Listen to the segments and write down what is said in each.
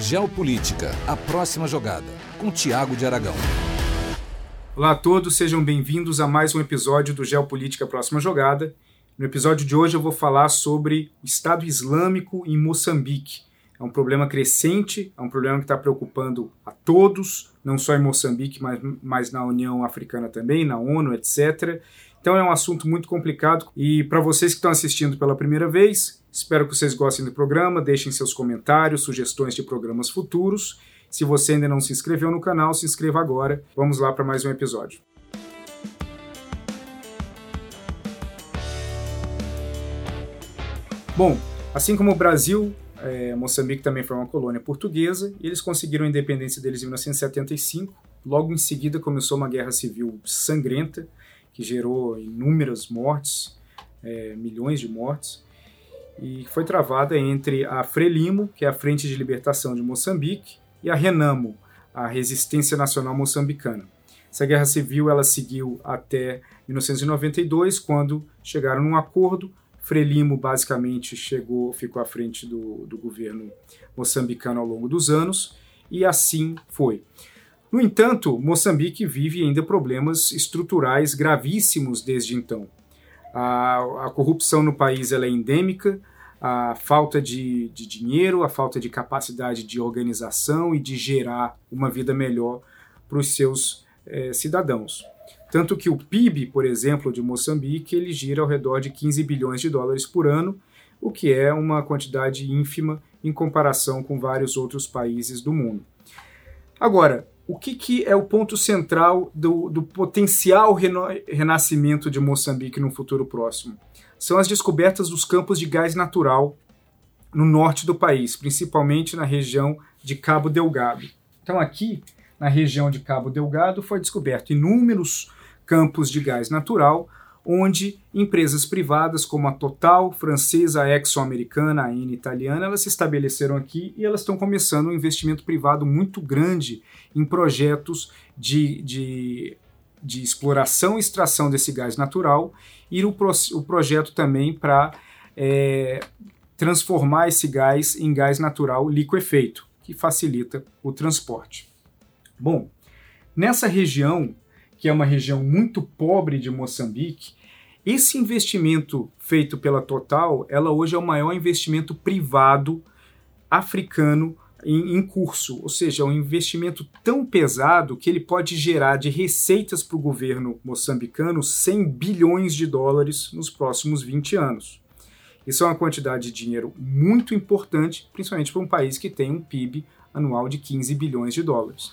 Geopolítica, a próxima jogada, com Tiago de Aragão. Olá a todos, sejam bem-vindos a mais um episódio do Geopolítica Próxima Jogada. No episódio de hoje eu vou falar sobre o Estado Islâmico em Moçambique. É um problema crescente, é um problema que está preocupando a todos, não só em Moçambique, mas, mas na União Africana também, na ONU, etc. Então é um assunto muito complicado e para vocês que estão assistindo pela primeira vez, espero que vocês gostem do programa, deixem seus comentários, sugestões de programas futuros. Se você ainda não se inscreveu no canal, se inscreva agora. Vamos lá para mais um episódio. Bom, assim como o Brasil, é, Moçambique também foi uma colônia portuguesa e eles conseguiram a independência deles em 1975. Logo em seguida começou uma guerra civil sangrenta que gerou inúmeras mortes, é, milhões de mortes, e foi travada entre a Frelimo, que é a Frente de Libertação de Moçambique, e a Renamo, a Resistência Nacional Moçambicana. Essa guerra civil ela seguiu até 1992, quando chegaram num acordo Frelimo basicamente chegou, ficou à frente do, do governo moçambicano ao longo dos anos, e assim foi. No entanto, Moçambique vive ainda problemas estruturais gravíssimos desde então. A, a corrupção no país é endêmica, a falta de, de dinheiro, a falta de capacidade de organização e de gerar uma vida melhor para os seus eh, cidadãos. Tanto que o PIB, por exemplo, de Moçambique, ele gira ao redor de 15 bilhões de dólares por ano, o que é uma quantidade ínfima em comparação com vários outros países do mundo. Agora, o que, que é o ponto central do, do potencial reno, renascimento de Moçambique no futuro próximo? São as descobertas dos campos de gás natural no norte do país, principalmente na região de Cabo Delgado. Então, aqui, na região de Cabo Delgado, foi descoberto inúmeros campos de gás natural, onde empresas privadas como a Total, francesa, a Exxon-americana, a Eni italiana, elas se estabeleceram aqui e elas estão começando um investimento privado muito grande em projetos de, de, de exploração e extração desse gás natural e o, pro, o projeto também para é, transformar esse gás em gás natural liquefeito, que facilita o transporte. Bom, nessa região que é uma região muito pobre de Moçambique, esse investimento feito pela Total, ela hoje é o maior investimento privado africano em, em curso, ou seja, é um investimento tão pesado que ele pode gerar de receitas para o governo moçambicano 100 bilhões de dólares nos próximos 20 anos. Isso é uma quantidade de dinheiro muito importante, principalmente para um país que tem um PIB anual de 15 bilhões de dólares.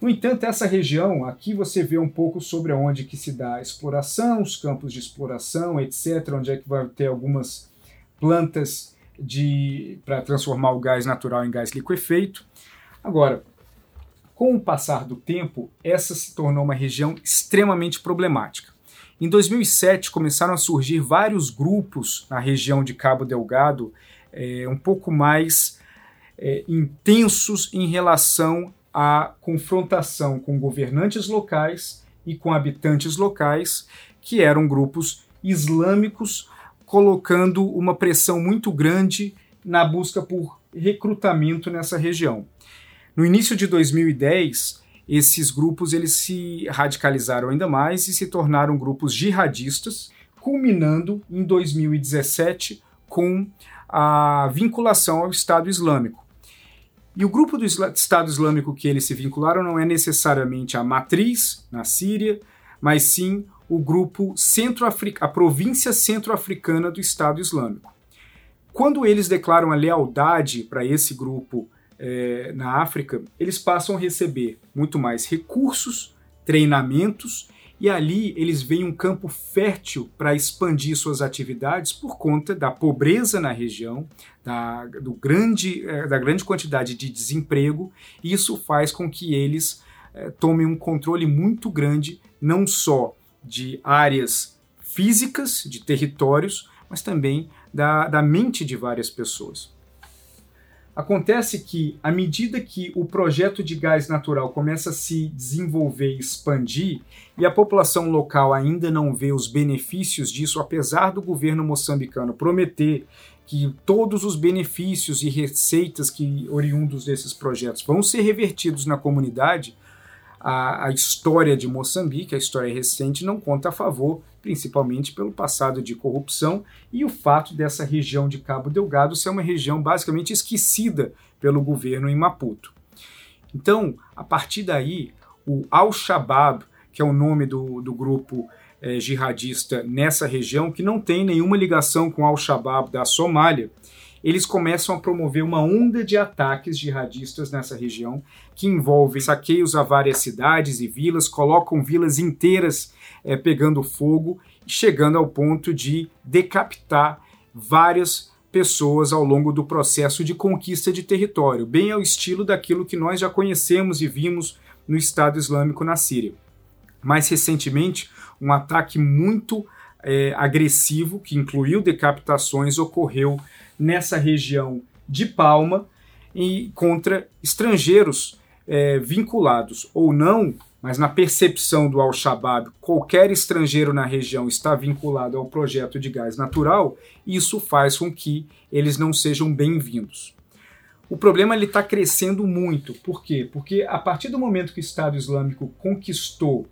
No entanto, essa região, aqui você vê um pouco sobre onde que se dá a exploração, os campos de exploração, etc., onde é que vai ter algumas plantas para transformar o gás natural em gás liquefeito. Agora, com o passar do tempo, essa se tornou uma região extremamente problemática. Em 2007 começaram a surgir vários grupos na região de Cabo Delgado, é, um pouco mais é, intensos em relação a confrontação com governantes locais e com habitantes locais, que eram grupos islâmicos, colocando uma pressão muito grande na busca por recrutamento nessa região. No início de 2010, esses grupos eles se radicalizaram ainda mais e se tornaram grupos jihadistas, culminando em 2017 com a vinculação ao Estado Islâmico. E o grupo do Estado Islâmico que eles se vincularam não é necessariamente a matriz na Síria, mas sim o grupo centro a província centro-africana do Estado Islâmico. Quando eles declaram a lealdade para esse grupo é, na África, eles passam a receber muito mais recursos, treinamentos e ali eles veem um campo fértil para expandir suas atividades por conta da pobreza na região, da, do grande, eh, da grande quantidade de desemprego, e isso faz com que eles eh, tomem um controle muito grande, não só de áreas físicas, de territórios, mas também da, da mente de várias pessoas. Acontece que, à medida que o projeto de gás natural começa a se desenvolver e expandir, e a população local ainda não vê os benefícios disso, apesar do governo moçambicano prometer que todos os benefícios e receitas que oriundos desses projetos vão ser revertidos na comunidade, a, a história de Moçambique, a história recente, não conta a favor, principalmente pelo passado de corrupção e o fato dessa região de Cabo Delgado ser uma região basicamente esquecida pelo governo em Maputo. Então, a partir daí, o Al-Shabaab, que é o nome do, do grupo eh, jihadista nessa região, que não tem nenhuma ligação com Al-Shabaab da Somália, eles começam a promover uma onda de ataques jihadistas nessa região, que envolvem saqueios a várias cidades e vilas, colocam vilas inteiras é, pegando fogo, chegando ao ponto de decapitar várias pessoas ao longo do processo de conquista de território, bem ao estilo daquilo que nós já conhecemos e vimos no Estado Islâmico na Síria. Mais recentemente, um ataque muito é, agressivo, que incluiu decapitações, ocorreu nessa região de Palma e contra estrangeiros é, vinculados ou não, mas na percepção do Al-Shabaab, qualquer estrangeiro na região está vinculado ao projeto de gás natural, isso faz com que eles não sejam bem-vindos. O problema está crescendo muito. Por quê? Porque a partir do momento que o Estado Islâmico conquistou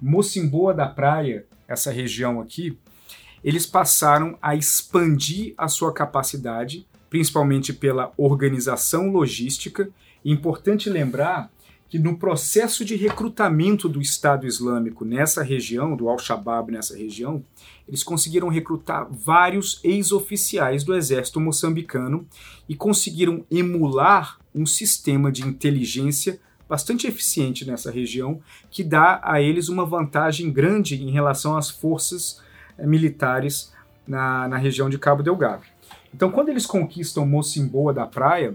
Mocimboa da Praia, essa região aqui, eles passaram a expandir a sua capacidade, principalmente pela organização logística. importante lembrar que no processo de recrutamento do Estado Islâmico nessa região, do Al-Shabaab nessa região, eles conseguiram recrutar vários ex-oficiais do exército moçambicano e conseguiram emular um sistema de inteligência bastante eficiente nessa região, que dá a eles uma vantagem grande em relação às forças militares na, na região de Cabo Delgado. Então, quando eles conquistam Mocimboa da praia,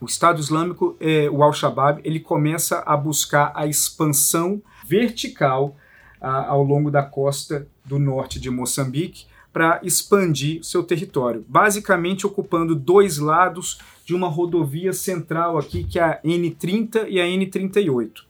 o Estado Islâmico, eh, o Al-Shabaab, ele começa a buscar a expansão vertical ah, ao longo da costa do norte de Moçambique para expandir seu território, basicamente ocupando dois lados de uma rodovia central aqui, que é a N30 e a N38.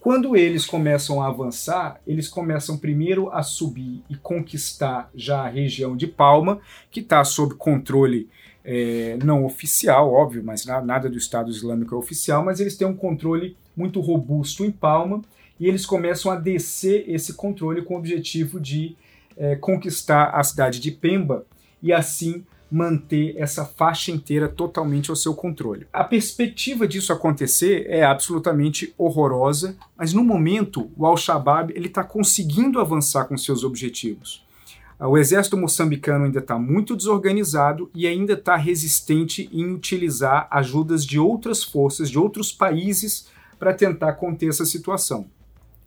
Quando eles começam a avançar, eles começam primeiro a subir e conquistar já a região de Palma, que está sob controle é, não oficial, óbvio, mas nada do Estado Islâmico é oficial, mas eles têm um controle muito robusto em Palma e eles começam a descer esse controle com o objetivo de é, conquistar a cidade de Pemba e assim manter essa faixa inteira totalmente ao seu controle. A perspectiva disso acontecer é absolutamente horrorosa, mas no momento o Al-Shabaab está conseguindo avançar com seus objetivos. O exército moçambicano ainda está muito desorganizado e ainda está resistente em utilizar ajudas de outras forças, de outros países, para tentar conter essa situação.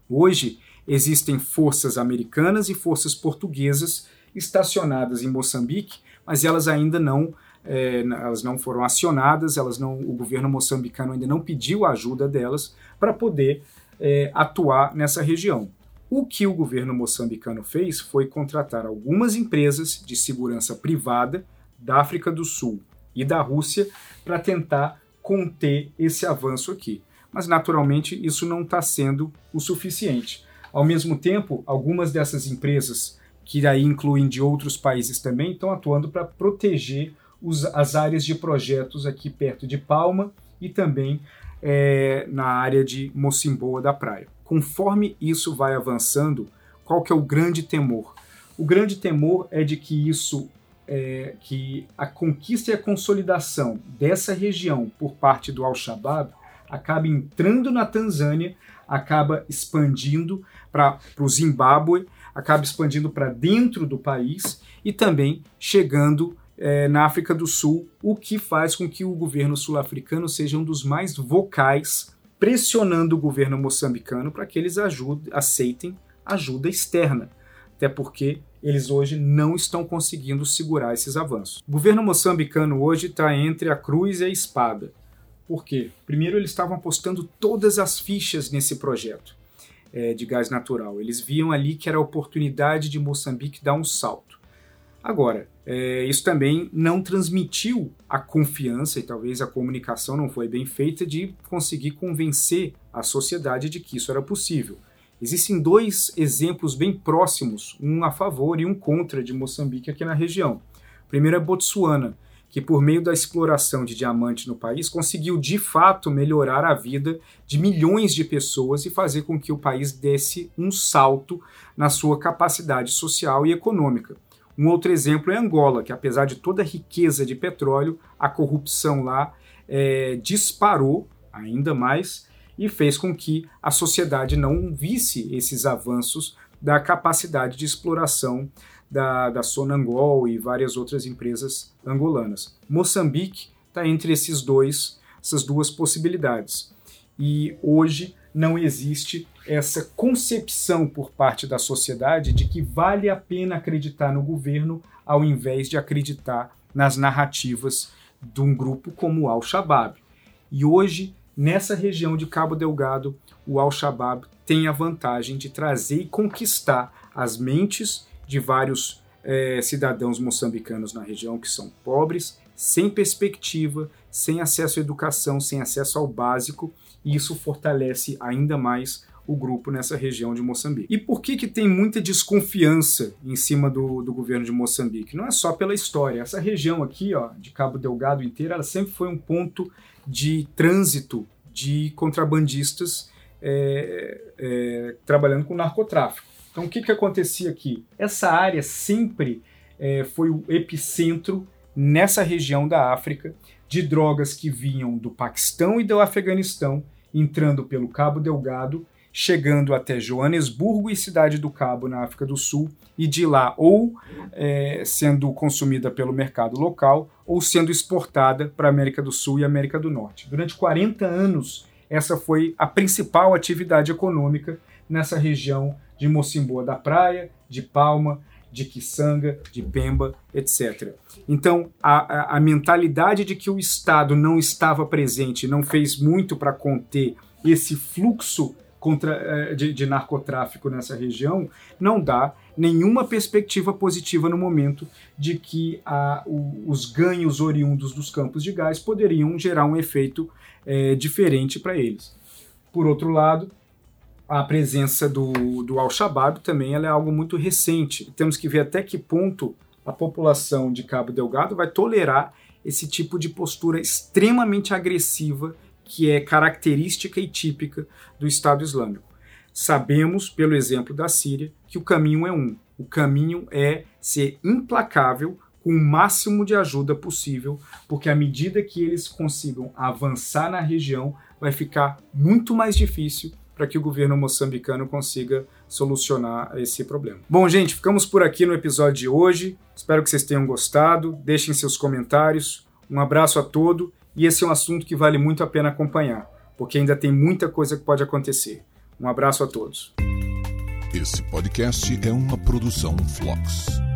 Hoje, existem forças americanas e forças portuguesas estacionadas em Moçambique mas elas ainda não é, elas não foram acionadas, elas não, o governo moçambicano ainda não pediu a ajuda delas para poder é, atuar nessa região. O que o governo moçambicano fez foi contratar algumas empresas de segurança privada da África do Sul e da Rússia para tentar conter esse avanço aqui. Mas, naturalmente, isso não está sendo o suficiente. Ao mesmo tempo, algumas dessas empresas que aí incluem de outros países também, estão atuando para proteger os, as áreas de projetos aqui perto de Palma e também é, na área de Mocimboa da Praia. Conforme isso vai avançando, qual que é o grande temor? O grande temor é de que isso, é, que a conquista e a consolidação dessa região por parte do Al-Shabaab acabe entrando na Tanzânia, acaba expandindo para o Zimbábue, acaba expandindo para dentro do país e também chegando é, na África do Sul, o que faz com que o governo sul-africano seja um dos mais vocais, pressionando o governo moçambicano para que eles ajudem, aceitem ajuda externa. Até porque eles hoje não estão conseguindo segurar esses avanços. O governo moçambicano hoje está entre a cruz e a espada. Por quê? Primeiro, eles estavam apostando todas as fichas nesse projeto é, de gás natural. Eles viam ali que era a oportunidade de Moçambique dar um salto. Agora, é, isso também não transmitiu a confiança e talvez a comunicação não foi bem feita de conseguir convencer a sociedade de que isso era possível. Existem dois exemplos bem próximos, um a favor e um contra de Moçambique aqui na região. O primeiro é Botsuana, que por meio da exploração de diamante no país conseguiu de fato melhorar a vida de milhões de pessoas e fazer com que o país desse um salto na sua capacidade social e econômica. Um outro exemplo é Angola, que apesar de toda a riqueza de petróleo, a corrupção lá é, disparou ainda mais e fez com que a sociedade não visse esses avanços da capacidade de exploração da, da Sonangol e várias outras empresas angolanas. Moçambique está entre esses dois, essas duas possibilidades. E hoje não existe essa concepção por parte da sociedade de que vale a pena acreditar no governo ao invés de acreditar nas narrativas de um grupo como o Al-Shabaab. E hoje, nessa região de Cabo Delgado, o Al-Shabaab tem a vantagem de trazer e conquistar as mentes de vários é, cidadãos moçambicanos na região que são pobres, sem perspectiva, sem acesso à educação, sem acesso ao básico, e isso fortalece ainda mais o grupo nessa região de Moçambique. E por que, que tem muita desconfiança em cima do, do governo de Moçambique? Não é só pela história. Essa região aqui, ó, de Cabo Delgado inteira, ela sempre foi um ponto de trânsito de contrabandistas é, é, trabalhando com narcotráfico. Então, o que, que acontecia aqui? Essa área sempre é, foi o epicentro nessa região da África de drogas que vinham do Paquistão e do Afeganistão, entrando pelo Cabo Delgado chegando até Joanesburgo e Cidade do Cabo, na África do Sul, e de lá ou é, sendo consumida pelo mercado local ou sendo exportada para a América do Sul e América do Norte. Durante 40 anos, essa foi a principal atividade econômica nessa região de Mocimboa da Praia, de Palma, de Quiçanga, de Pemba, etc. Então, a, a, a mentalidade de que o Estado não estava presente, não fez muito para conter esse fluxo contra, eh, de, de narcotráfico nessa região, não dá nenhuma perspectiva positiva no momento de que a, o, os ganhos oriundos dos campos de gás poderiam gerar um efeito é, diferente para eles. Por outro lado, a presença do, do Al-Shabaab também é algo muito recente. Temos que ver até que ponto a população de Cabo Delgado vai tolerar esse tipo de postura extremamente agressiva que é característica e típica do Estado Islâmico. Sabemos, pelo exemplo da Síria, que o caminho é um. O caminho é ser implacável com o máximo de ajuda possível, porque à medida que eles consigam avançar na região, vai ficar muito mais difícil para que o governo moçambicano consiga solucionar esse problema. Bom, gente, ficamos por aqui no episódio de hoje. Espero que vocês tenham gostado. Deixem seus comentários. Um abraço a todos e esse é um assunto que vale muito a pena acompanhar, porque ainda tem muita coisa que pode acontecer. Um abraço a todos. Esse podcast é uma produção Flux.